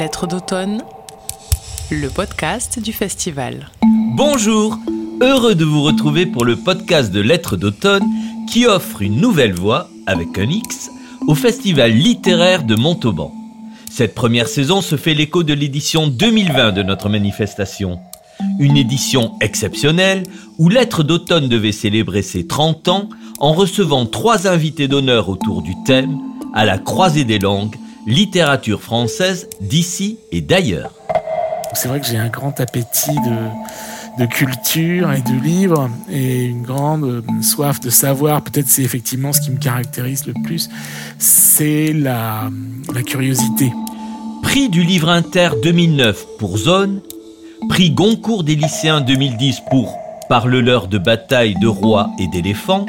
Lettres d'automne, le podcast du festival. Bonjour, heureux de vous retrouver pour le podcast de Lettres d'automne qui offre une nouvelle voix, avec un X, au festival littéraire de Montauban. Cette première saison se fait l'écho de l'édition 2020 de notre manifestation. Une édition exceptionnelle où Lettres d'automne devait célébrer ses 30 ans en recevant trois invités d'honneur autour du thème à la croisée des langues, littérature française d'ici et d'ailleurs. C'est vrai que j'ai un grand appétit de, de culture et de livres et une grande soif de savoir. Peut-être c'est effectivement ce qui me caractérise le plus, c'est la, la curiosité. Prix du livre inter 2009 pour Zone, prix Goncourt des lycéens 2010 pour Parle-leur de bataille, de rois et d'éléphants,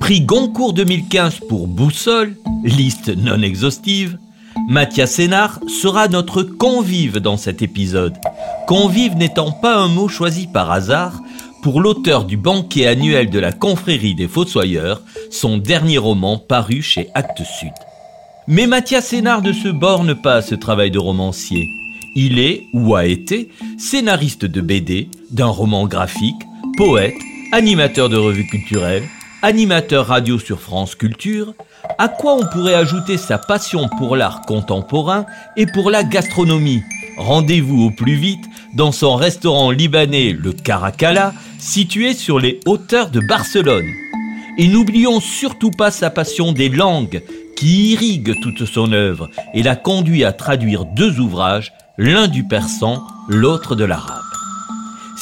prix Goncourt 2015 pour Boussole, liste non exhaustive, Mathias Sénard sera notre convive dans cet épisode. Convive n'étant pas un mot choisi par hasard pour l'auteur du banquet annuel de la confrérie des Fossoyeurs, son dernier roman paru chez Actes Sud. Mais Mathias Sénard ne se borne pas à ce travail de romancier. Il est, ou a été, scénariste de BD, d'un roman graphique, poète, animateur de revues culturelles, animateur radio sur France Culture, à quoi on pourrait ajouter sa passion pour l'art contemporain et pour la gastronomie? Rendez-vous au plus vite dans son restaurant libanais Le Caracalla, situé sur les hauteurs de Barcelone. Et n'oublions surtout pas sa passion des langues, qui irrigue toute son œuvre et l'a conduit à traduire deux ouvrages, l'un du persan, l'autre de l'arabe.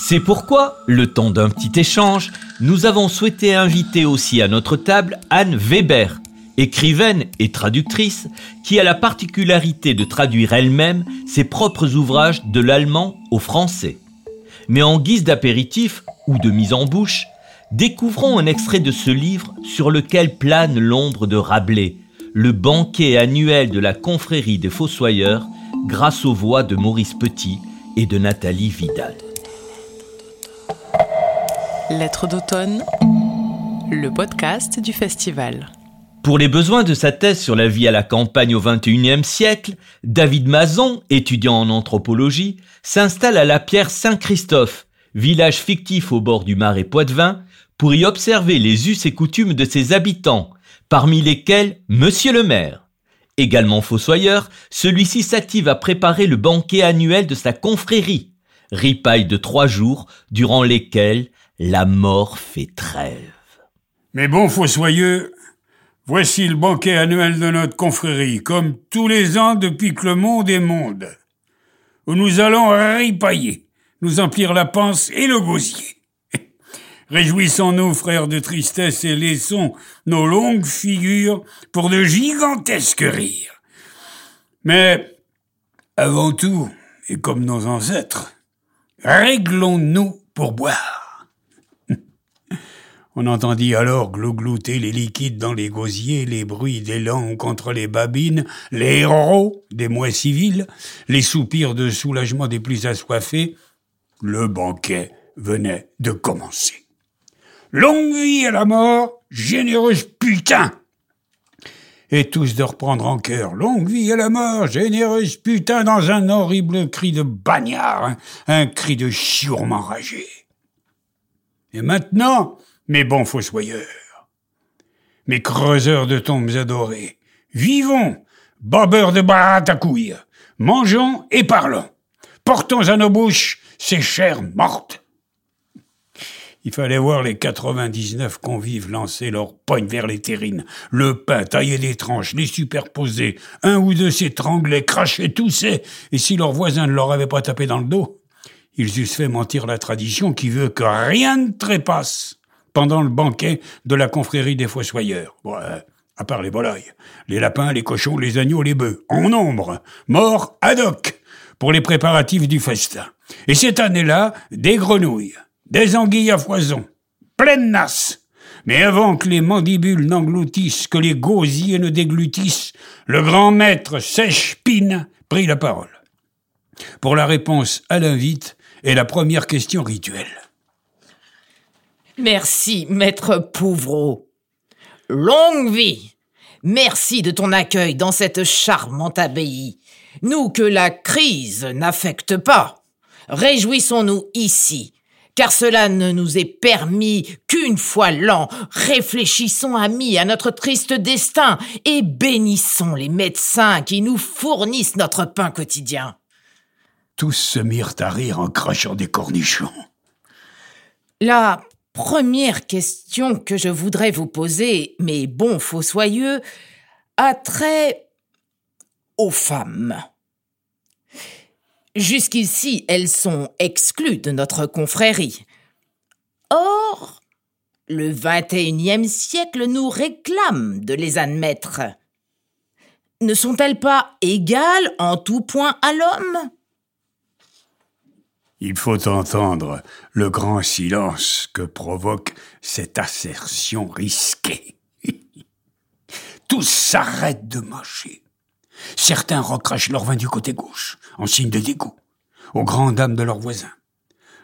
C'est pourquoi, le temps d'un petit échange, nous avons souhaité inviter aussi à notre table Anne Weber, écrivaine et traductrice, qui a la particularité de traduire elle-même ses propres ouvrages de l'allemand au français. Mais en guise d'apéritif ou de mise en bouche, découvrons un extrait de ce livre sur lequel plane l'ombre de Rabelais, le banquet annuel de la confrérie des Fossoyeurs, grâce aux voix de Maurice Petit et de Nathalie Vidal. Lettres d'automne, le podcast du festival. Pour les besoins de sa thèse sur la vie à la campagne au XXIe siècle, David Mazon, étudiant en anthropologie, s'installe à la pierre Saint-Christophe, village fictif au bord du marais Poitevin, pour y observer les us et coutumes de ses habitants, parmi lesquels Monsieur le maire. Également fossoyeur, celui-ci s'active à préparer le banquet annuel de sa confrérie, ripaille de trois jours durant lesquels la mort fait trêve. Mais bon, fossoyeux, voici le banquet annuel de notre confrérie, comme tous les ans depuis que le monde est monde, où nous allons ripailler, nous emplir la panse et le gosier. Réjouissons-nous, frères de tristesse, et laissons nos longues figures pour de gigantesques rires. Mais, avant tout, et comme nos ancêtres, réglons-nous pour boire. On entendit alors glouglouter les liquides dans les gosiers, les bruits des langues contre les babines, les héros des mois civils, les soupirs de soulagement des plus assoiffés. Le banquet venait de commencer. Longue vie à la mort, généreuse putain Et tous de reprendre en cœur. Longue vie à la mort, généreuse putain, dans un horrible cri de bagnard, un, cri de chiourme enragé. Et maintenant, mes bons fossoyeurs, mes creuseurs de tombes adorés, vivons, bobeurs de baratte à couilles, mangeons et parlons, portons à nos bouches ces chairs mortes. Il fallait voir les 99 convives lancer leurs poignes vers les terrines, le pain taillé des tranches, les superposer, un ou deux s'étranglaient, crachaient, toussaient, et si leurs voisins ne leur avaient pas tapé dans le dos, ils eussent fait mentir la tradition qui veut que rien ne trépasse pendant le banquet de la confrérie des Fossoyeurs. Ouais, à part les volailles, les lapins, les cochons, les agneaux, les bœufs, en nombre, morts ad hoc, pour les préparatifs du festin. Et cette année-là, des grenouilles, des anguilles à foison, pleines nasses. Mais avant que les mandibules n'engloutissent, que les gosiers ne déglutissent, le grand maître Sèche-Pine prit la parole. Pour la réponse à l'invite et la première question rituelle. Merci, maître Pouvreau. Longue vie, merci de ton accueil dans cette charmante abbaye. Nous que la crise n'affecte pas. Réjouissons-nous ici, car cela ne nous est permis qu'une fois l'an. Réfléchissons, amis, à notre triste destin et bénissons les médecins qui nous fournissent notre pain quotidien. Tous se mirent à rire en crachant des cornichons. La première question que je voudrais vous poser, mes bons fossoyeux, a trait aux femmes. Jusqu'ici, elles sont exclues de notre confrérie. Or, le XXIe siècle nous réclame de les admettre. Ne sont-elles pas égales en tout point à l'homme? Il faut entendre le grand silence que provoque cette assertion risquée. Tous s'arrêtent de marcher. Certains recrachent leur vin du côté gauche, en signe de dégoût, aux grandes dames de leurs voisins.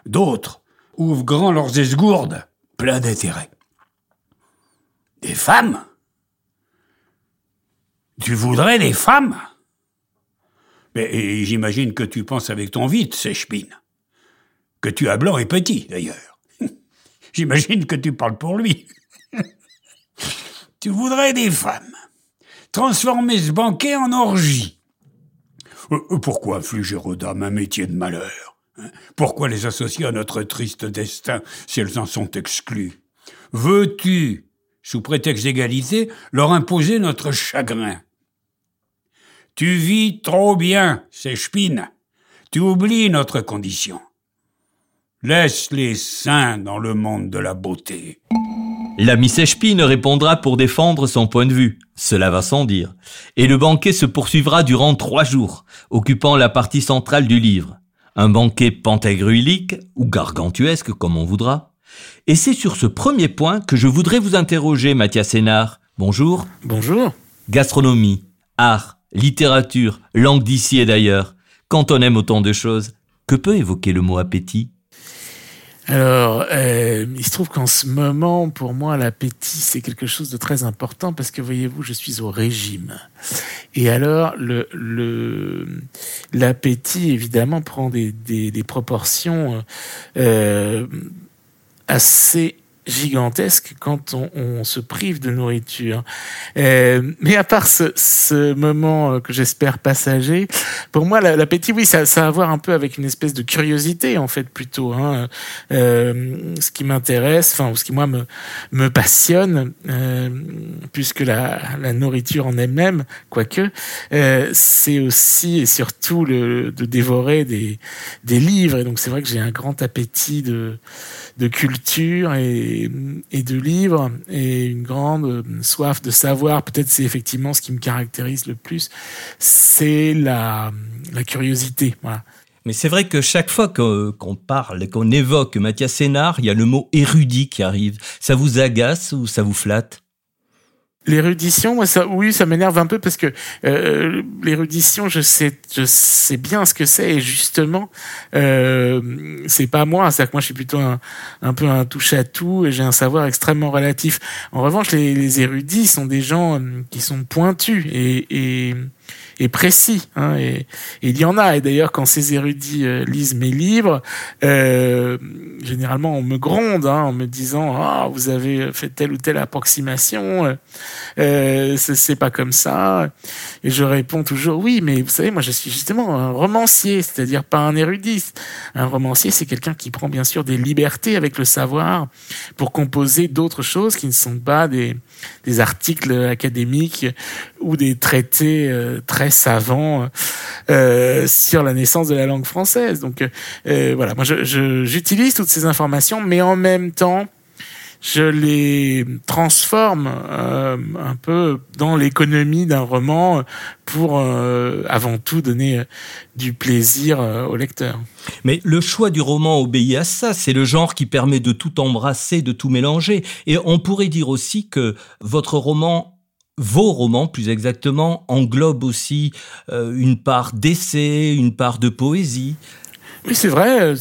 D'autres ouvrent grand leurs esgourdes, pleins d'intérêt. Des femmes? Tu voudrais des femmes? Mais j'imagine que tu penses avec ton vide, sèche-pine. Tu as blanc et petit, d'ailleurs. j'imagine que tu parles pour lui. tu voudrais des femmes transformer ce banquet en orgie. Euh, euh, pourquoi infliger aux dames un métier de malheur hein? Pourquoi les associer à notre triste destin si elles en sont exclues? Veux-tu, sous prétexte d'égalité, leur imposer notre chagrin? Tu vis trop bien, ces spines. Tu oublies notre condition. Laisse les saints dans le monde de la beauté. L'ami Sèchepine répondra pour défendre son point de vue, cela va sans dire, et le banquet se poursuivra durant trois jours, occupant la partie centrale du livre. Un banquet pantagruélique, ou gargantuesque comme on voudra. Et c'est sur ce premier point que je voudrais vous interroger, Mathias Sénard. Bonjour. Bonjour. Gastronomie, art, littérature, langue d'ici et d'ailleurs. Quand on aime autant de choses, que peut évoquer le mot appétit? Alors, euh, il se trouve qu'en ce moment, pour moi, l'appétit, c'est quelque chose de très important parce que, voyez-vous, je suis au régime. Et alors, le, le, l'appétit, évidemment, prend des, des, des proportions euh, assez gigantesque quand on, on, se prive de nourriture. Euh, mais à part ce, ce moment euh, que j'espère passager, pour moi l'appétit, oui, ça, ça a à voir un peu avec une espèce de curiosité en fait plutôt. Hein. Euh, ce qui m'intéresse, enfin, ce qui moi me me passionne, euh, puisque la, la nourriture en elle-même, quoique, euh, c'est aussi et surtout le, de dévorer des des livres. Et donc c'est vrai que j'ai un grand appétit de de culture et, de livres et une grande soif de savoir. Peut-être c'est effectivement ce qui me caractérise le plus, c'est la, curiosité. Mais c'est vrai que chaque fois qu'on parle, qu'on évoque Mathias Sénard, il y a le mot érudit qui arrive. Ça vous agace ou ça vous flatte? L'érudition, moi, ça, oui, ça m'énerve un peu parce que euh, l'érudition, je sais, je sais bien ce que c'est et justement, euh, c'est pas moi. C'est-à-dire que moi, je suis plutôt un, peu un touche à tout et j'ai un savoir extrêmement relatif. En revanche, les, érudits sont des gens euh, qui sont pointus et et précis. Hein, et, et, il y en a. Et d'ailleurs, quand ces érudits euh, lisent mes livres, euh, généralement on me gronde hein, en me disant ah vous avez fait telle ou telle approximation, euh, c'est pas comme ça. Et je réponds toujours oui, mais vous savez, moi je suis justement un romancier, c'est-à-dire pas un érudit. Un romancier, c'est quelqu'un qui prend bien sûr des libertés avec le savoir pour composer d'autres choses qui ne sont pas des, des articles académiques ou des traités euh, très savants euh, sur la naissance de la langue française. Donc euh, voilà, moi j'utilise toutes ces informations, mais en même temps, je les transforme euh, un peu dans l'économie d'un roman pour euh, avant tout donner du plaisir euh, au lecteur. Mais le choix du roman obéit à ça, c'est le genre qui permet de tout embrasser, de tout mélanger. Et on pourrait dire aussi que votre roman vos romans, plus exactement, englobent aussi une part d'essai, une part de poésie. Oui, c'est vrai.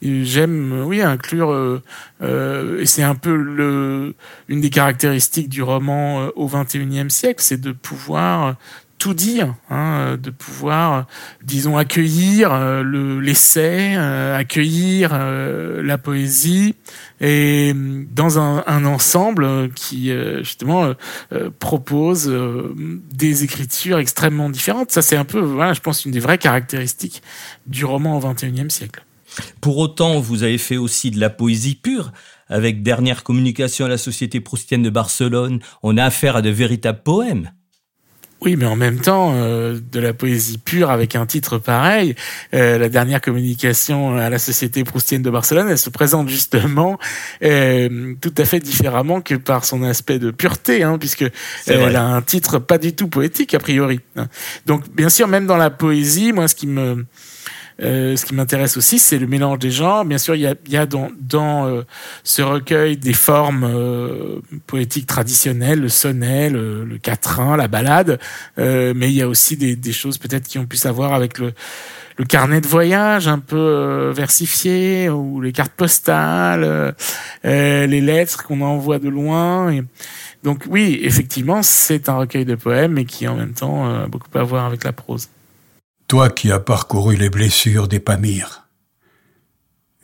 J'aime, oui, inclure. Euh, euh, et c'est un peu le, une des caractéristiques du roman euh, au XXIe siècle, c'est de pouvoir tout dire, hein, de pouvoir, disons, accueillir le l'essai, accueillir la poésie, et dans un, un ensemble qui justement propose des écritures extrêmement différentes. Ça, c'est un peu, voilà, je pense, une des vraies caractéristiques du roman au XXIe siècle. Pour autant, vous avez fait aussi de la poésie pure. Avec Dernière communication à la Société proustienne de Barcelone, on a affaire à de véritables poèmes. Oui, mais en même temps, euh, de la poésie pure avec un titre pareil. Euh, la dernière communication à la Société proustienne de Barcelone, elle se présente justement euh, tout à fait différemment que par son aspect de pureté, hein, puisque elle a un titre pas du tout poétique a priori. Donc, bien sûr, même dans la poésie, moi, ce qui me euh, ce qui m'intéresse aussi, c'est le mélange des genres. Bien sûr, il y a, y a dans, dans euh, ce recueil des formes euh, poétiques traditionnelles, le sonnet, le, le quatrain, la balade, mais il y a aussi des, des choses peut-être qui ont pu savoir avec le, le carnet de voyage un peu versifié ou les cartes postales, les lettres qu'on envoie de loin. Donc oui, effectivement, c'est un recueil de poèmes, mais qui en même temps a beaucoup à voir avec la prose. Toi qui as parcouru les blessures des Pamirs,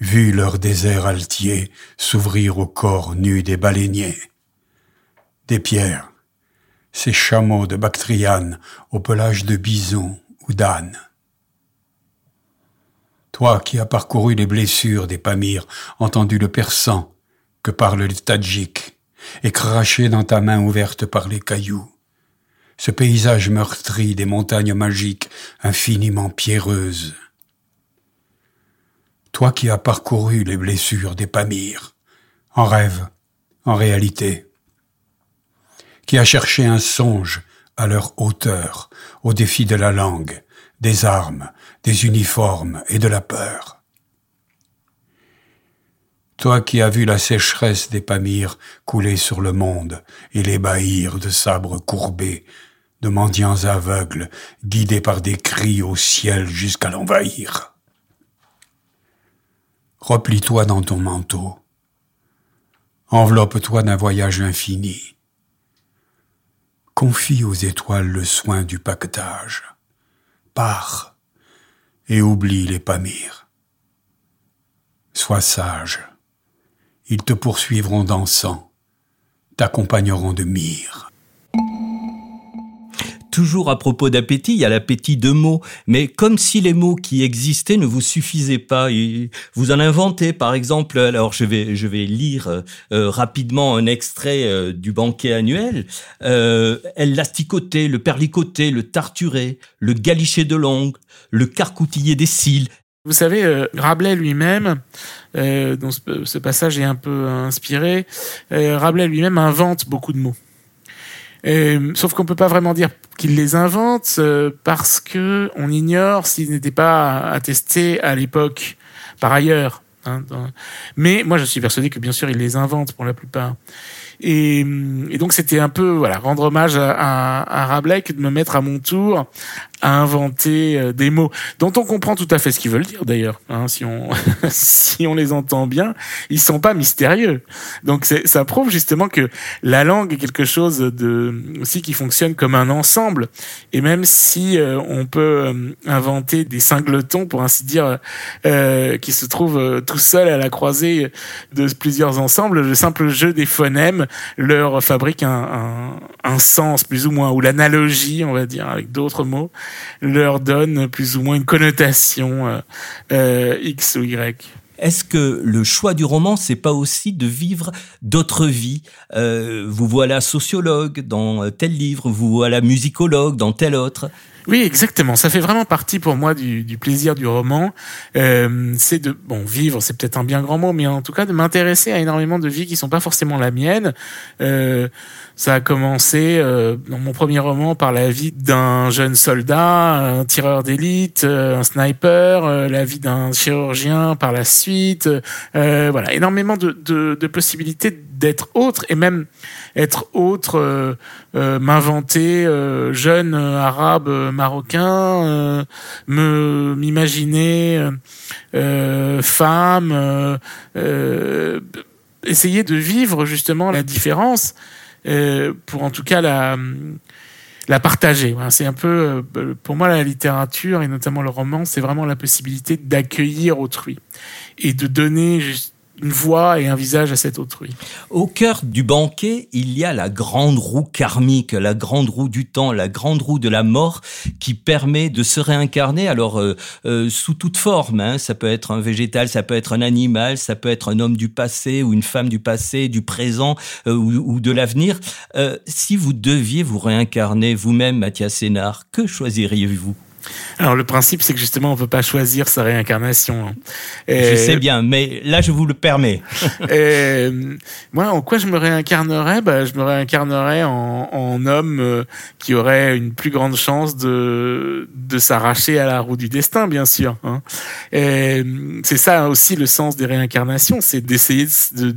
vu leur désert altier s'ouvrir au corps nu des baleiniers, des pierres, ces chameaux de Bactriane au pelage de bison ou d'âne. Toi qui as parcouru les blessures des Pamirs, entendu le persan que parle le tadjik, et craché dans ta main ouverte par les cailloux, ce paysage meurtri des montagnes magiques infiniment pierreuses. Toi qui as parcouru les blessures des Pamirs, en rêve, en réalité, qui as cherché un songe à leur hauteur, au défi de la langue, des armes, des uniformes et de la peur. Toi qui as vu la sécheresse des Pamirs couler sur le monde et l'ébahir de sabres courbés, de mendiants aveugles, guidés par des cris au ciel jusqu'à l'envahir. Replie-toi dans ton manteau. Enveloppe-toi d'un voyage infini. Confie aux étoiles le soin du paquetage. Pars et oublie les Pamirs. Sois sage. Ils te poursuivront dansant, t'accompagneront de mire. Toujours à propos d'appétit, il y a l'appétit de mots, mais comme si les mots qui existaient ne vous suffisaient pas. vous en inventez, par exemple. Alors je vais je vais lire euh, rapidement un extrait euh, du banquet annuel. Euh, elle l'asticotait, le perlicoté, le tarturé, le galiché de longue, le carcoutillé des cils. Vous savez, euh, Rabelais lui-même, dont ce, passage est un peu inspiré, Rabelais lui-même invente beaucoup de mots. Sauf qu'on peut pas vraiment dire qu'il les invente euh, parce que on ignore s'ils n'étaient pas attestés à l'époque par ailleurs. Hein, Mais moi, je suis persuadé que bien sûr, il les invente pour la plupart. Et, donc, c'était un peu voilà rendre hommage à, à, à Rabelais de me mettre à mon tour à inventer euh, des mots dont on comprend tout à fait ce qu'ils veulent dire d'ailleurs. Hein, si on si on les entend bien, ils sont pas mystérieux. Donc ça prouve justement que la langue est quelque chose de aussi qui fonctionne comme un ensemble. Et même si euh, on peut euh, inventer des singletons pour ainsi dire euh, qui se trouvent tout seuls à la croisée de plusieurs ensembles, le simple jeu des phonèmes leur fabrique un, sens plus ou moins ou l'analogie, on va dire, avec d'autres mots leur donne plus ou moins une connotation euh, euh, X ou Y. Est-ce que le choix du roman, c'est pas aussi de vivre d'autres vies? Euh, Vous voilà sociologue dans tel livre, vous voilà musicologue dans tel autre. Oui, exactement. Ça fait vraiment partie pour moi du, du plaisir du roman. Euh, c'est de bon vivre, c'est peut-être un bien grand mot, mais en tout cas de m'intéresser à énormément de vies qui sont pas forcément la mienne. Euh, ça a commencé euh, dans mon premier roman par la vie d'un jeune soldat, un tireur d'élite, euh, un sniper, euh, la vie d'un chirurgien par la suite. voilà, énormément de, de, de possibilités d'être autre et même être autre, euh, euh, m'inventer euh, jeune arabe marocain, me m'imaginer femme, essayer de vivre justement la différence pour en tout cas la la partager. C'est un peu, pour moi, la littérature et notamment le roman, c'est vraiment la possibilité d'accueillir autrui et de donner une voix et un visage à cet autrui. Au cœur du banquet, il y a la grande roue karmique, la grande roue du temps, la grande roue de la mort qui permet de se réincarner alors euh, euh, sous toute forme. Hein. Ça peut être un végétal, ça peut être un animal, ça peut être un homme du passé ou une femme du passé, du présent euh, ou, ou, de l'avenir. si vous deviez vous réincarner vous-même, Mathias Sénard, que choisiriez-vous? Alors le principe, c'est que justement, on peut pas choisir sa réincarnation. Hein. je sais bien, mais là, je vous le permets. moi, en quoi je me réincarnerais? Bah, Je me réincarnerais en, en homme euh, qui aurait une plus grande chance de, de s'arracher à la roue du destin, bien sûr. Hein. C'est ça aussi le sens des réincarnations, c'est d'essayer de de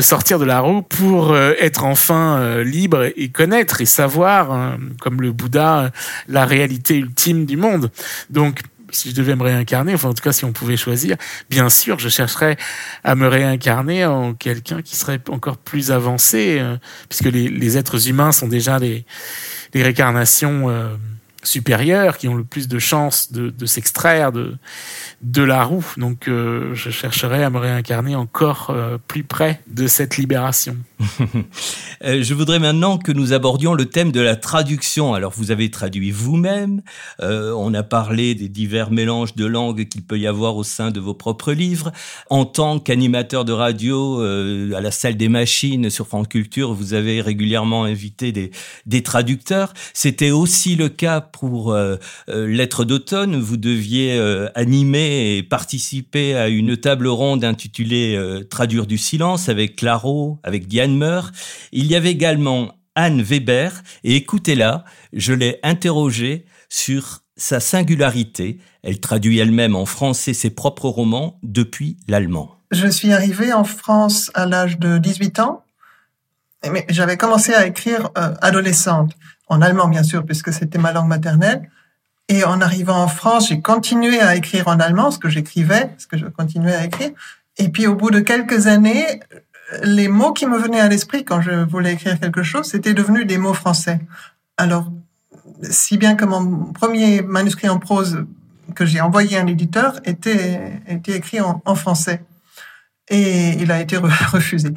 sortir de la roue pour euh, être enfin euh, libre et connaître et savoir, hein, comme le Bouddha, la réalité ultime du monde. Donc, si je devais me réincarner, enfin en tout cas si on pouvait choisir, bien sûr, je chercherais à me réincarner en quelqu'un qui serait encore plus avancé, euh, puisque les, les, êtres humains sont déjà les, les réincarnations supérieurs qui ont le plus de chances de, s'extraire de, de la roue. Donc euh, je chercherai à me réincarner encore euh, plus près de cette libération. Euh, je voudrais maintenant que nous abordions le thème de la traduction. Alors vous avez traduit vous-même, on a parlé des divers mélanges de langues qu'il peut y avoir au sein de vos propres livres. En tant qu'animateur de radio à la salle des machines sur France Culture, vous avez régulièrement invité des, traducteurs. C'était aussi le cas pour euh, euh, Lettres d'automne, vous deviez euh, animer et participer à une table ronde intitulée Traduire du silence avec Claro, avec Diane Meur. Il y avait également Anne Weber, et écoutez-la, je l'ai interrogée sur sa singularité. Elle traduit elle-même en français ses propres romans depuis l'allemand. Je suis arrivée en France à l'âge de 18 ans, mais j'avais commencé à écrire adolescente en allemand bien sûr, puisque c'était ma langue maternelle. Et en arrivant en France, j'ai continué à écrire en allemand, ce que j'écrivais, ce que je continuais à écrire. Et puis au bout de quelques années, les mots qui me venaient à l'esprit quand je voulais écrire quelque chose, c'était devenu des mots français. Alors, si bien que mon premier manuscrit en prose que j'ai envoyé à un éditeur était, écrit en, français et il a été refusé.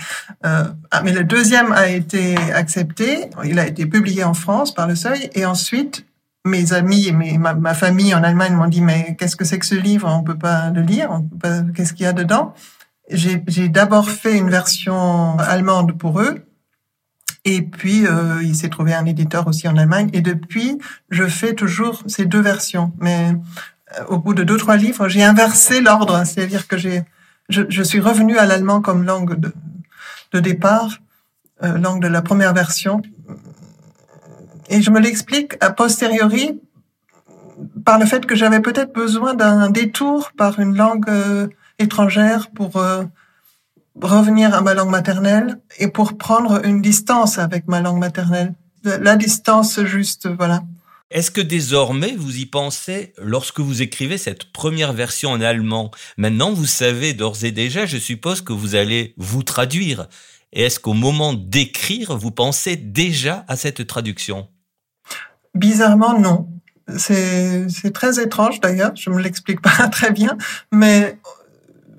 Euh, ah, mais le deuxième a été accepté. Il a été publié en France par le Seuil et ensuite mes amis et ma, famille en Allemagne m'ont dit mais qu'est-ce que c'est que ce livre? On peut pas le lire. Qu'est-ce qu'il y a dedans? J'ai d'abord fait une version allemande pour eux. Et puis, euh, il s'est trouvé un éditeur aussi en Allemagne. Et depuis, je fais toujours ces deux versions. Mais euh, au bout de deux, trois livres, j'ai inversé l'ordre. C'est-à-dire que j'ai je, je suis revenu à l'allemand comme langue de, de départ, euh, langue de la première version. Et je me l'explique a posteriori par le fait que j'avais peut-être besoin d'un détour par une langue euh, étrangère pour euh, revenir à ma langue maternelle et pour prendre une distance avec ma langue maternelle. La distance juste, voilà. Est-ce que désormais vous y pensez lorsque vous écrivez cette première version en allemand? Maintenant, vous savez d'ores et déjà, je suppose que vous allez vous traduire. Et est-ce qu'au moment d'écrire, vous pensez déjà à cette traduction? Bizarrement, non. C'est très étrange d'ailleurs, je me l'explique pas très bien, mais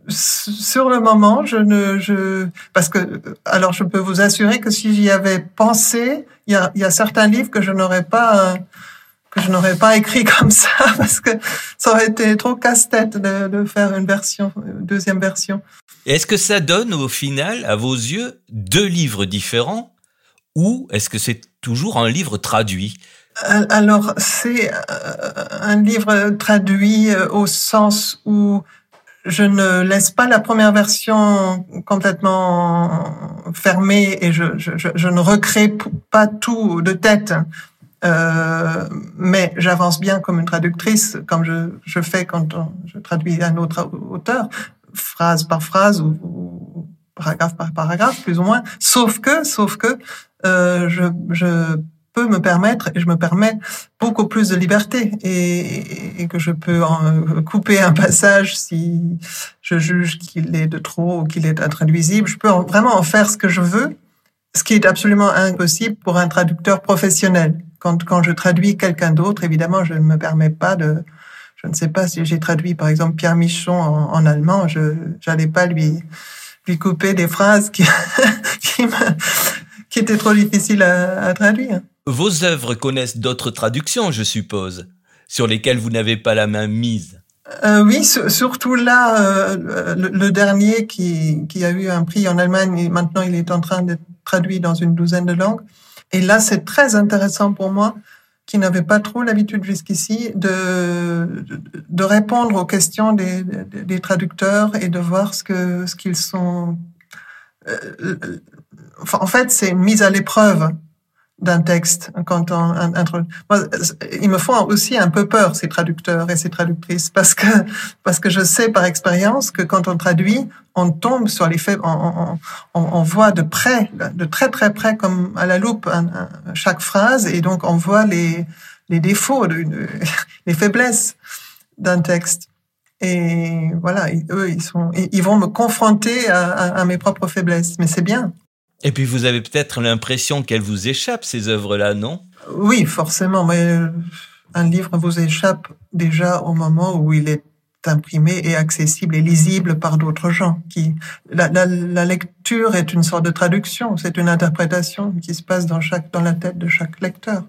sur le moment, je ne, je, parce que, alors je peux vous assurer que si j'y avais pensé, il y a, il y a certains livres que je n'aurais pas que je n'aurais pas écrit comme ça parce que ça aurait été trop casse-tête de, de, faire une version, une deuxième version. Est-ce que ça donne au final, à vos yeux, deux livres différents ou est-ce que c'est toujours un livre traduit? Euh, Alors, c'est euh, un livre traduit euh, au sens où je ne laisse pas la première version complètement fermée et je, ne recrée pas tout de tête. Euh, mais j'avance bien comme une traductrice, comme je, je fais quand je traduis un autre auteur, phrase par phrase ou, paragraphe par paragraphe, plus ou moins. Sauf que, sauf que, euh, je, je peux me permettre et je me permets beaucoup plus de liberté et, que je peux en couper un passage si je juge qu'il est de trop ou qu'il est intraduisible. Je peux vraiment en faire ce que je veux, ce qui est absolument impossible pour un traducteur professionnel. Quand, quand je traduis quelqu'un d'autre, évidemment, je ne me permets pas de, je ne sais pas si j'ai traduit par exemple Pierre Michon en, allemand, je n'allais pas lui lui couper des phrases qui qui, étaient trop difficiles à traduire. Vos œuvres connaissent d'autres traductions, je suppose, sur lesquelles vous n'avez pas la main mise. Euh, oui, surtout là, euh, le, dernier qui, a eu un prix en Allemagne, et maintenant il est en train d'être traduit dans une douzaine de langues. Et là, c'est très intéressant pour moi, qui n'avait pas trop l'habitude jusqu'ici, de, répondre aux questions des, traducteurs et de voir ce ce qu'ils sont. Euh, en fait, c'est une mise à l'épreuve d'un texte quand on Moi, ils me font aussi un peu peur ces traducteurs et ces traductrices parce que parce que je sais par expérience que quand on traduit, on tombe sur les faits, on, on, voit de près, de très très près comme à la loupe chaque phrase et donc on voit les les défauts, les faiblesses d'un texte. Et voilà, eux, ils sont, ils vont me confronter à mes propres faiblesses, mais c'est bien. Et puis vous avez peut-être l'impression qu'elles vous échappent, ces œuvres-là, non? Oui, forcément, mais un livre vous échappe déjà au moment où il est imprimé et accessible et lisible par d'autres gens. Qui la, la, la, lecture est une sorte de traduction, c'est une interprétation qui se passe dans chaque dans la tête de chaque lecteur.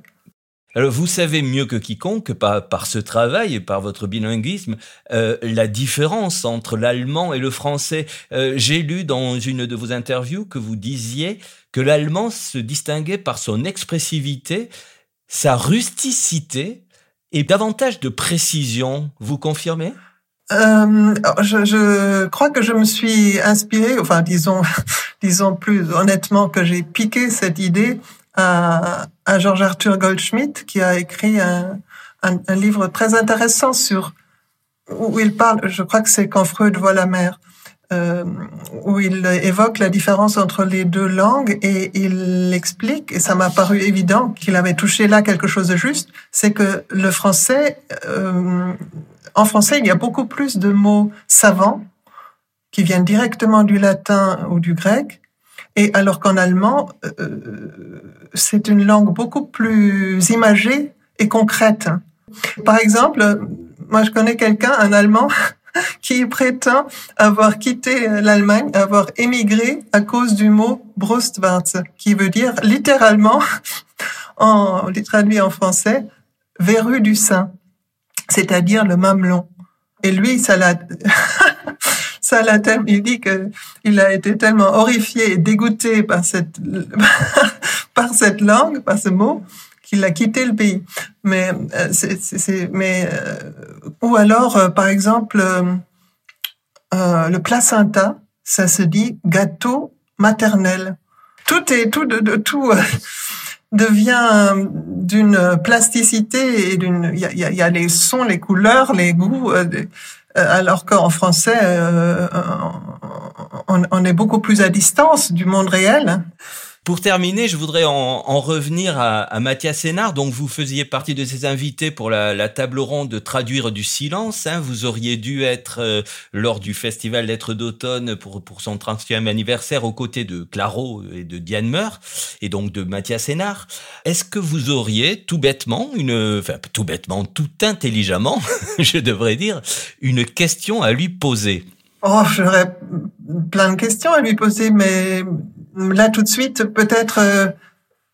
Alors vous savez mieux que quiconque, par, ce travail et par votre bilinguisme, euh, la différence entre l'allemand et le français. Euh, J'ai lu dans une de vos interviews que vous disiez que l'allemand se distinguait par son expressivité, sa rusticité et davantage de précision. Vous confirmez? Euh, je, je, crois que je me suis inspiré, enfin disons, disons plus honnêtement que j'ai piqué cette idée à, à George Arthur Goldschmidt qui a écrit un, un, un, livre très intéressant sur où il parle, je crois que c'est quand Freud voit la mer, euh, où il évoque la différence entre les deux langues et il explique, et ça m'a paru évident qu'il avait touché là quelque chose de juste, c'est que le français, euh, en français, il y a beaucoup plus de mots savants qui viennent directement du latin ou du grec et alors qu'en allemand, euh, c'est une langue beaucoup plus imagée et concrète. Par exemple, moi je connais quelqu'un, un Allemand, qui prétend avoir quitté l'Allemagne, avoir émigré à cause du mot Brustwarze, qui veut dire littéralement, en traduit en français, verrue du sein, c'est-à-dire le mamelon. Et lui, ça l'a il dit que il a été tellement horrifié et dégoûté par cette par cette langue, par ce mot, qu'il a quitté le pays. Mais euh, c'est mais euh, ou alors euh, par exemple le placenta, ça se dit gâteau maternel. Tout est tout de, tout devient d'une plasticité et d'une il y a, les sons, les couleurs, les goûts alors qu'en français, euh, on, on, est beaucoup plus à distance du monde réel. Pour terminer, je voudrais en, en revenir à, à, Mathias Sénard. Donc, vous faisiez partie de ces invités pour la, la table ronde de traduire du silence. Hein. Vous auriez dû être euh, lors du festival Lettres d'automne pour, pour son 30e anniversaire aux côtés de Claro et de Diane Meur et donc de Mathias Sénard. Est-ce que vous auriez tout bêtement une, enfin tout bêtement, tout intelligemment, je devrais dire, une question à lui poser? Oh, j'aurais plein de questions à lui poser, mais là tout de suite, peut-être, euh,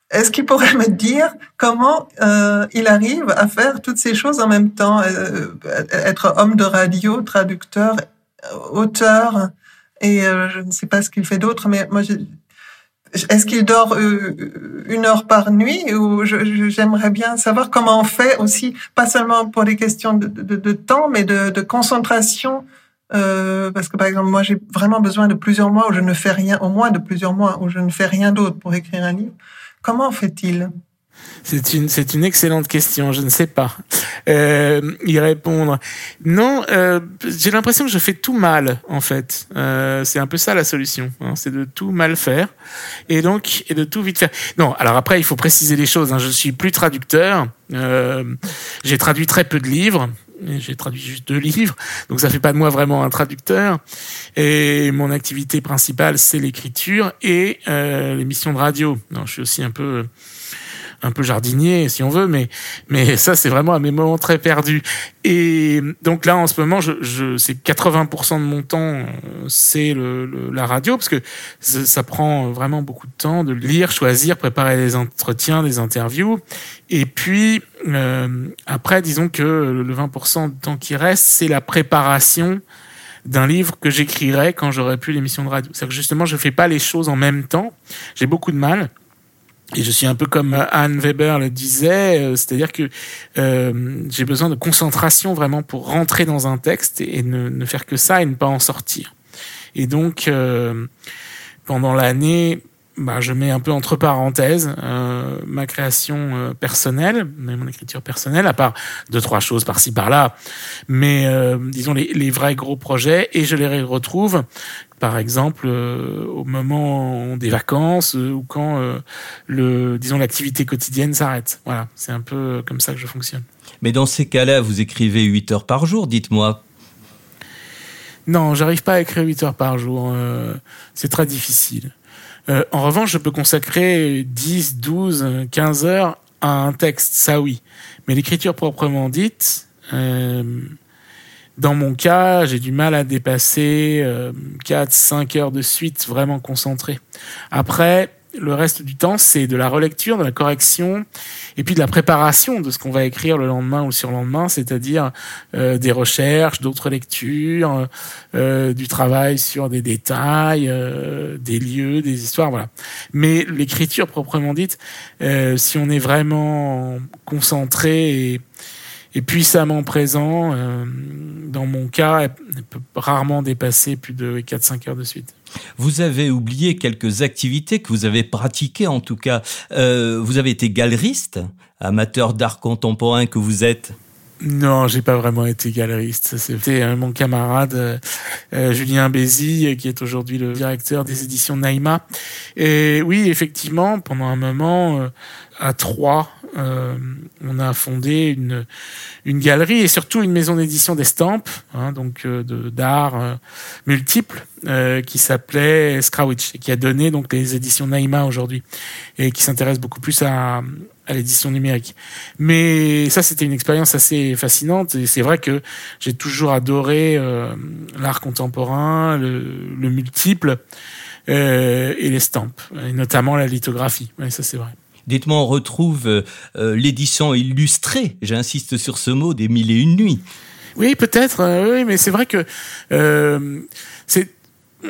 est-ce qu'il pourrait me dire comment euh, il arrive à faire toutes ces choses en même temps, euh, être homme de radio, traducteur, auteur, et je ne sais pas ce qu'il fait d'autre, mais moi, est-ce qu'il dort une heure par nuit ou j'aimerais bien savoir comment on fait aussi, pas seulement pour des questions de, de, de temps, mais de, de concentration euh, parce que par exemple, moi, j'ai vraiment besoin de plusieurs mois où je ne fais rien, au moins de plusieurs mois où je ne fais rien d'autre pour écrire un livre. Comment fait-il? C'est une, c'est une excellente question. Je ne sais pas. euh, y répondre. Non, euh, j'ai l'impression que je fais tout mal en fait. Euh, c'est un peu ça la solution, hein, c'est de tout mal faire et donc et de tout vite faire. Non, alors après il faut préciser les choses. Hein, je suis plus traducteur. Euh, j'ai traduit très peu de livres. J'ai traduit juste deux livres, donc ça fait pas de moi vraiment un traducteur. Et mon activité principale, c'est l'écriture et euh, l'émission de radio. Non, je suis aussi un peu un peu jardinier si on veut mais mais ça c'est vraiment à mes moments très perdus et donc là en ce moment je, c'est 80% de mon temps euh, c'est la radio parce que ça, prend vraiment beaucoup de temps de lire choisir préparer des entretiens des interviews et puis euh, après disons que le 20% de temps qui reste c'est la préparation d'un livre que j'écrirais quand j'aurais plus l'émission de radio. C'est que justement, je fais pas les choses en même temps. J'ai beaucoup de mal. Et je suis un peu comme Anne Weber le disait, euh, c'est-à-dire que euh, j'ai besoin de concentration vraiment pour rentrer dans un texte et, ne, ne, faire que ça et ne pas en sortir. Et donc, euh, pendant l'année, bah, je mets un peu entre parenthèses euh, ma création euh, personnelle, mon écriture personnelle, à part deux trois choses par-ci par-là, mais euh, disons les, les, vrais gros projets, et je les retrouve, par exemple, au moment des vacances ou quand le, disons l'activité quotidienne s'arrête. Voilà, c'est un peu comme ça que je fonctionne. Mais dans ces cas-là, vous écrivez 8 heures par jour, dites-moi. Non, j'arrive pas à écrire 8 heures par jour. c'est très difficile. Euh, en revanche, je peux consacrer 10, 12, 15 heures à un texte, ça oui. Mais l'écriture proprement dite, euh, dans mon cas, j'ai du mal à dépasser euh, 4, 5 heures de suite vraiment concentré. Après, le reste du temps, c'est de la relecture, de la correction, et puis de la préparation de ce qu'on va écrire le lendemain ou le surlendemain, c'est-à-dire euh, des recherches, d'autres lectures, euh, du travail sur des détails, euh, des lieux, des histoires, voilà. Mais l'écriture proprement dite, euh, si on est vraiment concentré et, et puissamment présent, euh, dans mon cas, elle peut rarement dépasser plus de 4-5 heures de suite. Vous avez oublié quelques activités que vous avez pratiquées en tout cas. Euh, vous avez été galeriste, amateur d'art contemporain que vous êtes. Non, j'ai pas vraiment été galeriste. C'était mon camarade euh, Julien Bézi, qui est aujourd'hui le directeur des éditions Naïma. Et oui, effectivement, pendant un moment, euh, à Troyes, euh, on a fondé une, une galerie et surtout une maison d'édition d'estampes, hein, donc euh, d'art euh, multiples, euh, qui s'appelait Skrawitch et qui a donné donc les éditions Naïma aujourd'hui et qui s'intéresse beaucoup plus à, à l'édition numérique. Mais ça, c'était une expérience assez fascinante et c'est vrai que j'ai toujours adoré euh, l'art contemporain, le, le multiple euh, et l'estampe, et notamment la lithographie. Ça, c'est vrai. Dites-moi, on retrouve euh, l'édition illustrée, j'insiste sur ce mot, des Mille et Une Nuits. Oui, peut-être, euh, oui, mais c'est vrai que euh, c'est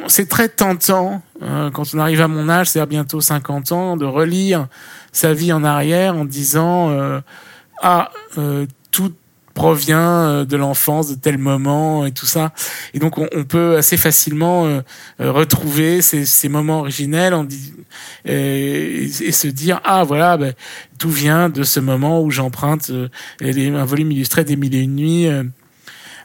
c'est très tentant euh, quand on arrive à mon âge, c'est-à-dire bientôt 50 ans, de relire sa vie en arrière en disant euh, ah tout provient euh, de l'enfance, de tel moment et tout ça. Et donc on, on peut assez facilement euh, retrouver ces, ces, moments originels en dit, et, et, se dire ah voilà ben, tout vient de ce moment où j'emprunte euh, un volume illustré des Mille et une nuits euh,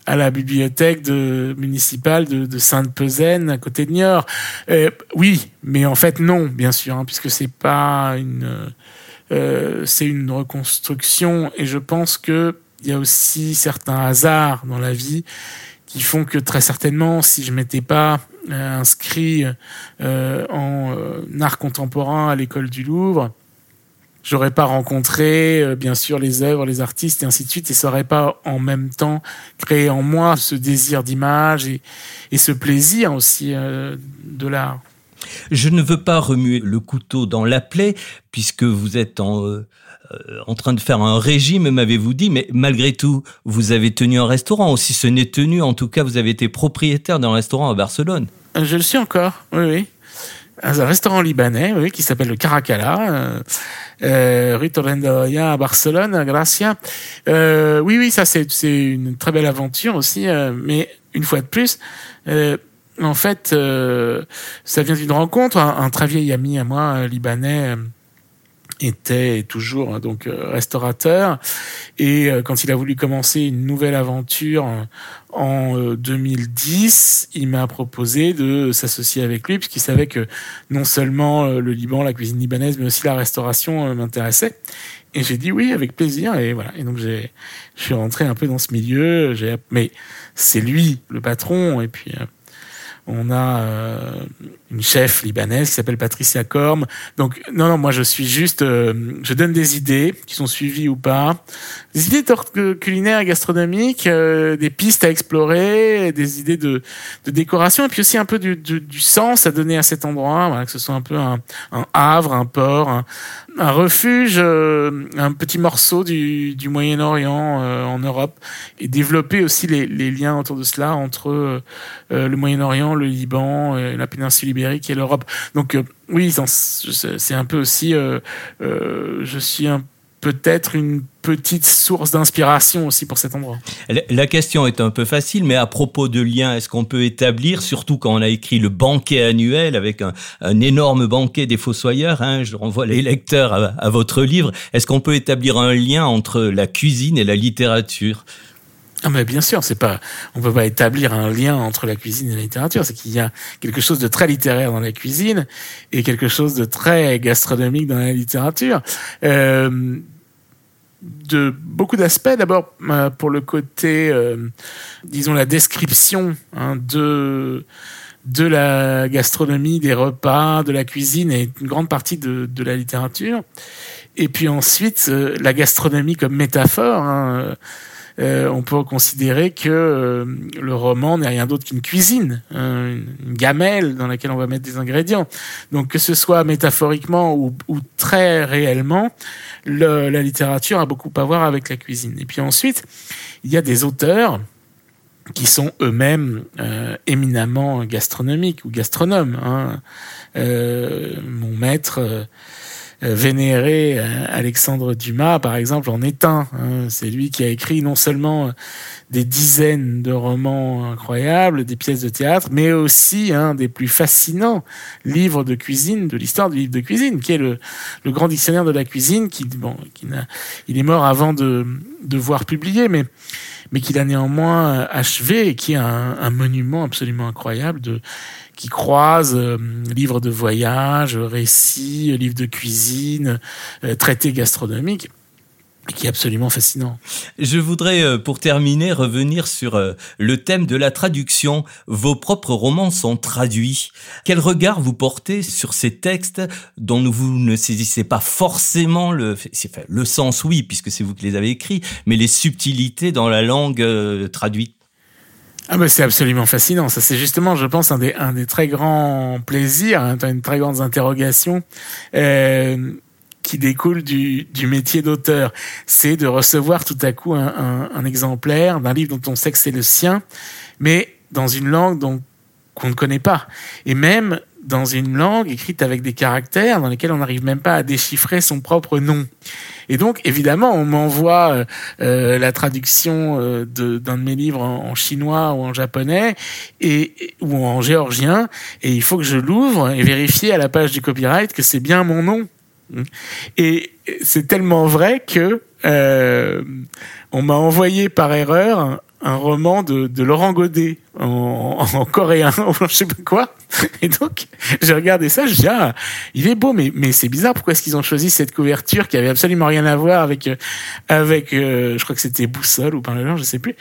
à la bibliothèque de, municipale de, de Sainte-Pezaine à côté de Niort. Euh, oui, mais en fait non, bien sûr, hein, puisque c'est pas une euh, c'est une reconstruction et je pense que il y a aussi certains hasards dans la vie qui font que très certainement, si je m'étais pas euh, inscrit euh, en euh, art contemporain à l'école du Louvre, j'aurais pas rencontré bien sûr les œuvres, les artistes et ainsi de suite, et ça aurait pas en même temps créé en moi ce désir d'image et, ce plaisir aussi de l'art. Je ne veux pas remuer le couteau dans la plaie puisque vous êtes en en train de faire un régime, m'avez-vous dit, mais malgré tout, vous avez tenu un restaurant. Si ce n'est tenu, en tout cas, vous avez été propriétaire d'un restaurant à Barcelone. Je le suis encore, oui, oui. Un restaurant libanais, oui, qui s'appelle le Caracalla, euh, euh, rue Torrendoya à Barcelone, à Gracia. Euh, oui, oui, ça c'est une très belle aventure aussi, euh, mais une fois de plus, euh, en fait, ça vient d'une rencontre. Un, un, très vieil ami à moi, libanais, était toujours hein, donc euh, restaurateur et euh, quand il a voulu commencer une nouvelle aventure en 2010, il m'a proposé de s'associer avec lui puisqu'il savait que non seulement le Liban, la cuisine libanaise, mais aussi la restauration m'intéressait. Et j'ai dit oui avec plaisir et voilà. Et donc j'ai, je suis rentré un peu dans ce milieu. J'ai, mais c'est lui le patron et puis on a euh, une chef libanaise qui s'appelle Patricia Korm. Donc non, non, moi je suis juste, euh, je donne des idées qui sont suivies ou pas, des idées culinaires et gastronomiques, euh, des pistes à explorer, des idées de, de décoration et puis aussi un peu du, du, sens à donner à cet endroit, voilà, que ce soit un peu un, un havre, un port, un, refuge, euh, un petit morceau du, du Moyen-Orient euh, en Europe, et développer aussi les, les, liens autour de cela entre euh, le Moyen-Orient, le Liban, la péninsule et l'Europe. Donc oui, c'est un peu aussi, je suis peut-être une petite source d'inspiration aussi pour cet endroit. La question est un peu facile, mais à propos de liens, est-ce qu'on peut établir, surtout quand on a écrit le banquet annuel avec un, énorme banquet des fossoyeurs, hein, je renvoie les lecteurs à, votre livre, est-ce qu'on peut établir un lien entre la cuisine et la littérature? Ah mais bien sûr, c'est pas, on peut pas établir un lien entre la cuisine et la littérature. C'est qu'il y a quelque chose de très littéraire dans la cuisine et quelque chose de très gastronomique dans la littérature. Euh, de beaucoup d'aspects. D'abord, euh, pour le côté, euh, disons, la description hein, de de la gastronomie, des repas, de la cuisine et une grande partie de, de la littérature. Et puis ensuite, euh, la gastronomie comme métaphore. Hein, euh, on peut considérer que euh, le roman n'est rien d'autre qu'une cuisine, hein, une gamelle dans laquelle on va mettre des ingrédients. Donc que ce soit métaphoriquement ou, très réellement, la littérature a beaucoup à voir avec la cuisine. Et puis ensuite, il y a des auteurs qui sont eux-mêmes euh, éminemment gastronomiques ou gastronomes. Hein. mon maître euh, vénéré euh, Alexandre Dumas, par exemple, en est un. Hein. C'est lui qui a écrit non seulement euh, des dizaines de romans incroyables, des pièces de théâtre, mais aussi un des plus fascinants livres de cuisine de l'histoire du livre de cuisine, qui est le, le grand dictionnaire de la cuisine, qui, bon, qui il est mort avant de, de voir publier, mais mais qu'il a néanmoins achevé et qui est un, un monument absolument incroyable de qui croise euh, livres de voyage, récits, livres de cuisine, euh, traités gastronomiques qui est absolument fascinant. Je voudrais, euh, pour terminer, revenir sur le thème de la traduction. Vos propres romans sont traduits. Quel regard vous portez sur ces textes dont vous ne saisissez pas forcément le, le sens, oui, puisque c'est vous qui les avez écrits, mais les subtilités dans la langue traduite ah bah c'est absolument fascinant. Ça c'est justement, je pense, un des, un des très grands plaisirs, hein, une très grande interrogation euh, qui découle du, du métier d'auteur. C'est de recevoir tout à coup un, un, un exemplaire d'un livre dont on sait que c'est le sien, mais dans une langue dont qu'on ne connaît pas. Et même dans une langue écrite avec des caractères dans lesquels on n'arrive même pas à déchiffrer son propre nom. Et donc, évidemment, on m'envoie euh, euh la traduction euh, d'un de, mes livres en, chinois ou en japonais et, ou en géorgien, et il faut que je l'ouvre et vérifier à la page du copyright que c'est bien mon nom. Et c'est tellement vrai que on m'a envoyé par erreur un roman de, de Laurent Godet en, en, coréen ou je sais pas quoi. Et donc, j'ai regardé ça, je dis, ah, il est beau, mais, mais c'est bizarre, pourquoi est-ce qu'ils ont choisi cette couverture qui avait absolument rien à voir avec, euh, avec euh, je crois que c'était Boussole ou Parlement, je sais plus.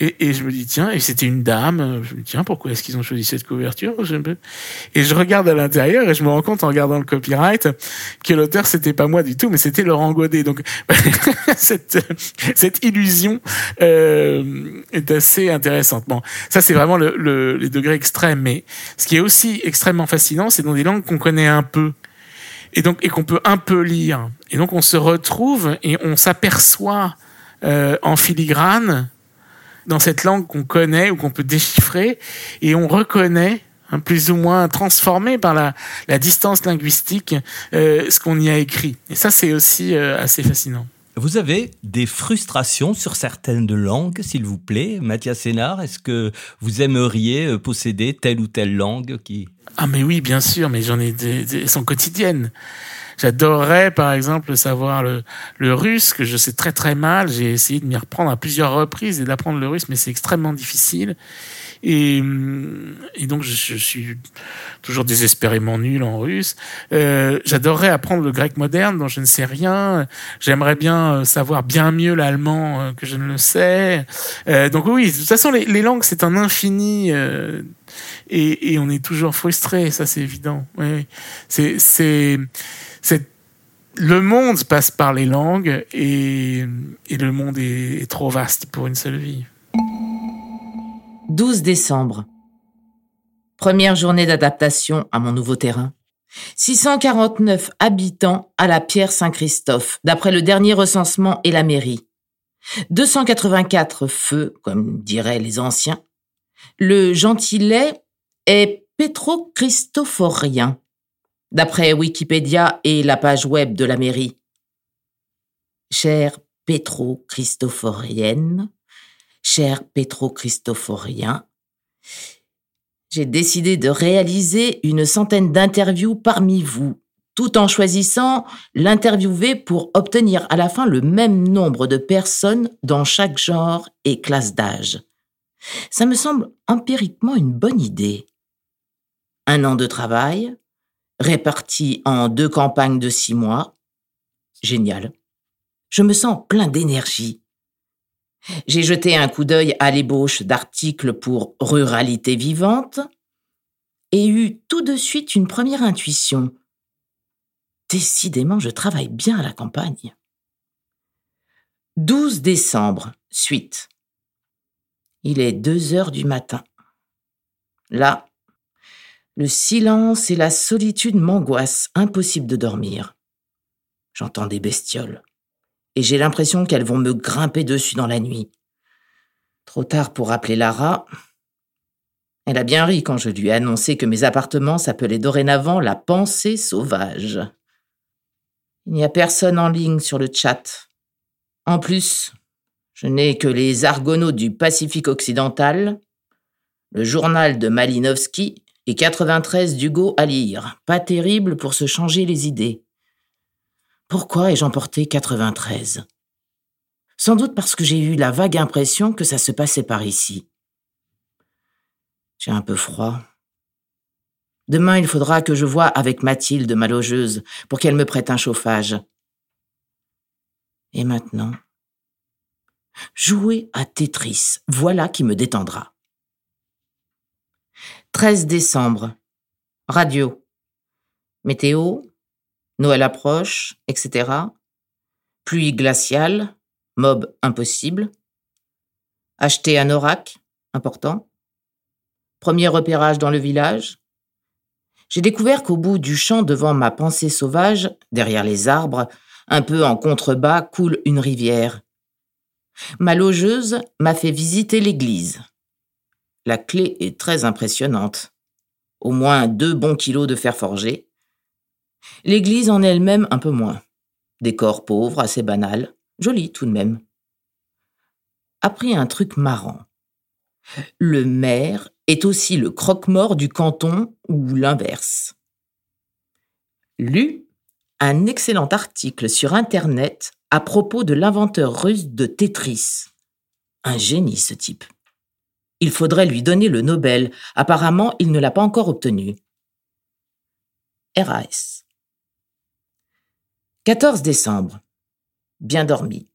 Et, et je me dis, tiens, et c'était une dame, je me dis, tiens, pourquoi est-ce qu'ils ont choisi cette couverture Et je regarde à l'intérieur et je me rends compte en regardant le copyright que l'auteur, c'était pas moi du tout, mais c'était Laurent Godet. Donc, cette, cette illusion euh, est assez intéressante. Bon, ça c'est vraiment le, le, les degrés extrêmes, mais ce qui est aussi extrêmement fascinant, c'est dans des langues qu'on connaît un peu et donc et qu'on peut un peu lire. Et donc on se retrouve et on s'aperçoit euh, en filigrane dans cette langue qu'on connaît ou qu'on peut déchiffrer et on reconnaît hein, plus ou moins transformé par la, la distance linguistique euh, ce qu'on y a écrit. Et ça c'est aussi euh, assez fascinant. Vous avez des frustrations sur certaines langues, s'il vous plaît, Mathias Sénard Est-ce que vous aimeriez euh, posséder telle ou telle langue qui Ah mais oui, bien sûr, mais j'en ai des, elles sont quotidiennes. J'adorerais, par exemple, savoir le, le russe, que je sais très très mal. J'ai essayé de m'y reprendre à plusieurs reprises et d'apprendre le russe, mais c'est extrêmement difficile. Et, et donc, je, suis toujours désespérément nul en russe. Euh, J'adorerais apprendre le grec moderne, dont je ne sais rien. J'aimerais bien euh, savoir bien mieux l'allemand euh, que je ne le sais. Euh, donc oui, de toute façon, les, langues, c'est un infini. Euh, et, on est toujours frustré, ça c'est évident. C'est le monde passe par les langues et, le monde est trop vaste pour une seule vie. 12 décembre. Première journée d'adaptation à mon nouveau terrain. 649 habitants à la Pierre Saint-Christophe, d'après le dernier recensement et la mairie. 284 feux, comme diraient les anciens. Le gentillet est pétro-christophorien, d'après Wikipédia et la page web de la mairie. Chère pétro-christophorienne, cher pétro-christophorien, j'ai décidé de réaliser une centaine d'interviews parmi vous, tout en choisissant l'interviewé pour obtenir à la fin le même nombre de personnes dans chaque genre et classe d'âge. Ça me semble empiriquement une bonne idée. Un an de travail, réparti en deux campagnes de six mois. Génial. Je me sens plein d'énergie. J'ai jeté un coup d'œil à l'ébauche d'articles pour Ruralité vivante et eu tout de suite une première intuition. Décidément, je travaille bien à la campagne. 12 décembre, suite. Il est deux heures du matin. Là, le silence et la solitude m'angoissent, impossible de dormir. J'entends des bestioles et j'ai l'impression qu'elles vont me grimper dessus dans la nuit. Trop tard pour appeler Lara. Elle a bien ri quand je lui ai annoncé que mes appartements s'appelaient dorénavant la pensée sauvage. Il n'y a personne en ligne sur le chat. En plus, je n'ai que les argonautes du Pacifique occidental, le journal de Malinowski et 93 d'Hugo à lire. Pas terrible pour se changer les idées. Pourquoi ai-je emporté 93 Sans doute parce que j'ai eu la vague impression que ça se passait par ici. J'ai un peu froid. Demain, il faudra que je voie avec Mathilde, ma logeuse, pour qu'elle me prête un chauffage. Et maintenant? Jouer à Tetris, voilà qui me détendra. 13 décembre. Radio. Météo, Noël approche, etc. Pluie glaciale, mob impossible. Acheter un orac, important. Premier repérage dans le village. J'ai découvert qu'au bout du champ devant ma pensée sauvage, derrière les arbres, un peu en contrebas, coule une rivière. Ma logeuse m'a fait visiter l'église. La clé est très impressionnante. Au moins deux bons kilos de fer forgé, L'église en elle-même un peu moins. Décor pauvre, assez banal, joli tout de même. Après un truc marrant. Le maire est aussi le croque-mort du canton ou l'inverse. Lu un excellent article sur Internet à propos de l'inventeur russe de Tetris. Un génie ce type. Il faudrait lui donner le Nobel. Apparemment, il ne l'a pas encore obtenu. RAS. 14 décembre. Bien dormi.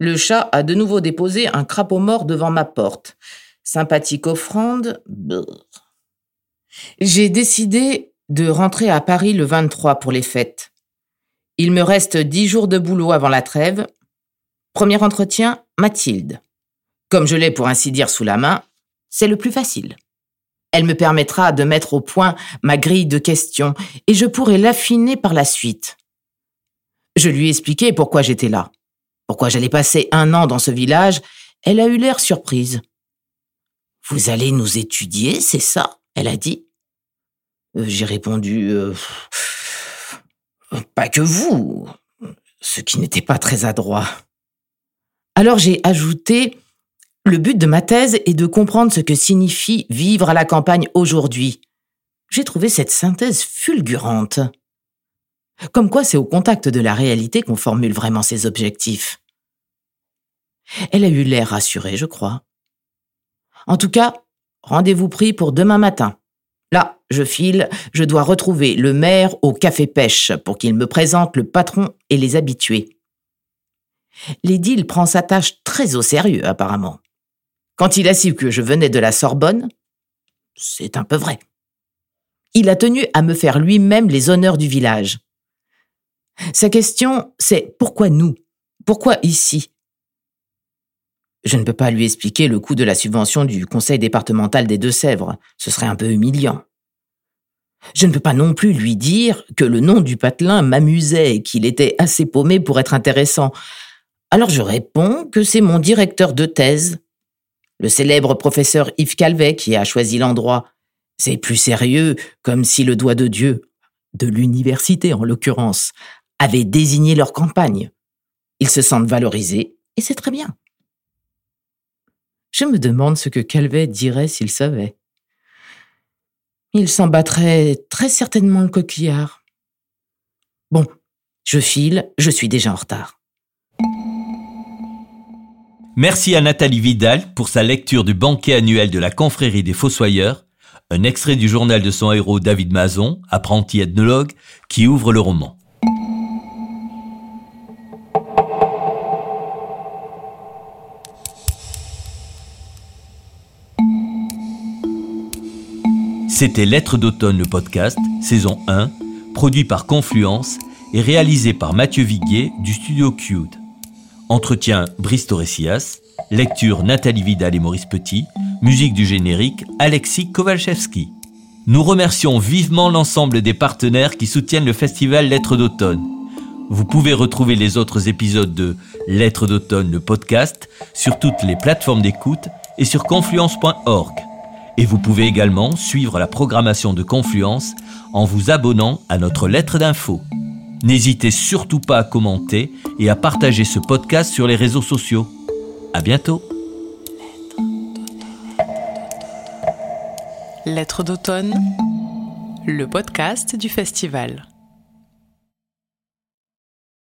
Le chat a de nouveau déposé un crapaud mort devant ma porte. Sympathique offrande. J'ai décidé de rentrer à Paris le 23 pour les fêtes. Il me reste dix jours de boulot avant la trêve. Premier entretien, Mathilde. Comme je l'ai pour ainsi dire sous la main, c'est le plus facile. Elle me permettra de mettre au point ma grille de questions et je pourrai l'affiner par la suite. Je lui ai expliqué pourquoi j'étais là, pourquoi j'allais passer un an dans ce village. Elle a eu l'air surprise. Vous allez nous étudier, c'est ça? Elle a dit. Euh, j'ai répondu euh, Pas que vous, ce qui n'était pas très adroit. Alors j'ai ajouté Le but de ma thèse est de comprendre ce que signifie vivre à la campagne aujourd'hui. J'ai trouvé cette synthèse fulgurante. Comme quoi c'est au contact de la réalité qu'on formule vraiment ses objectifs. Elle a eu l'air rassurée, je crois. En tout cas, rendez-vous pris pour demain matin. Là, je file, je dois retrouver le maire au café pêche pour qu'il me présente le patron et les habitués. L'édile prend sa tâche très au sérieux, apparemment. Quand il a su que je venais de la Sorbonne, c'est un peu vrai. Il a tenu à me faire lui-même les honneurs du village. Sa question, c'est pourquoi nous? Pourquoi ici? Je ne peux pas lui expliquer le coût de la subvention du conseil départemental des Deux-Sèvres, ce serait un peu humiliant. Je ne peux pas non plus lui dire que le nom du patelin m'amusait et qu'il était assez paumé pour être intéressant. Alors je réponds que c'est mon directeur de thèse, le célèbre professeur Yves Calvet, qui a choisi l'endroit. C'est plus sérieux, comme si le doigt de Dieu, de l'université en l'occurrence, avait désigné leur campagne. Ils se sentent valorisés, et c'est très bien. Je me demande ce que Calvet dirait s'il savait. Il s'en battrait très certainement le coquillard. Bon, je file, je suis déjà en retard. Merci à Nathalie Vidal pour sa lecture du banquet annuel de la confrérie des Fossoyeurs, un extrait du journal de son héros David Mazon, apprenti ethnologue, qui ouvre le roman. C'était Lettres d'automne le podcast, saison 1, produit par Confluence et réalisé par Mathieu Viguier du studio Cute. Entretien Brice Torresias, lecture Nathalie Vidal et Maurice Petit, musique du générique Alexis Kowalczewski. Nous remercions vivement l'ensemble des partenaires qui soutiennent le festival Lettres d'automne. Vous pouvez retrouver les autres épisodes de Lettres d'automne le podcast sur toutes les plateformes d'écoute et sur confluence.org. Et vous pouvez également suivre la programmation de Confluence en vous abonnant à notre lettre d'info. N'hésitez surtout pas à commenter et à partager ce podcast sur les réseaux sociaux. À bientôt. Lettre d'automne, le podcast du festival.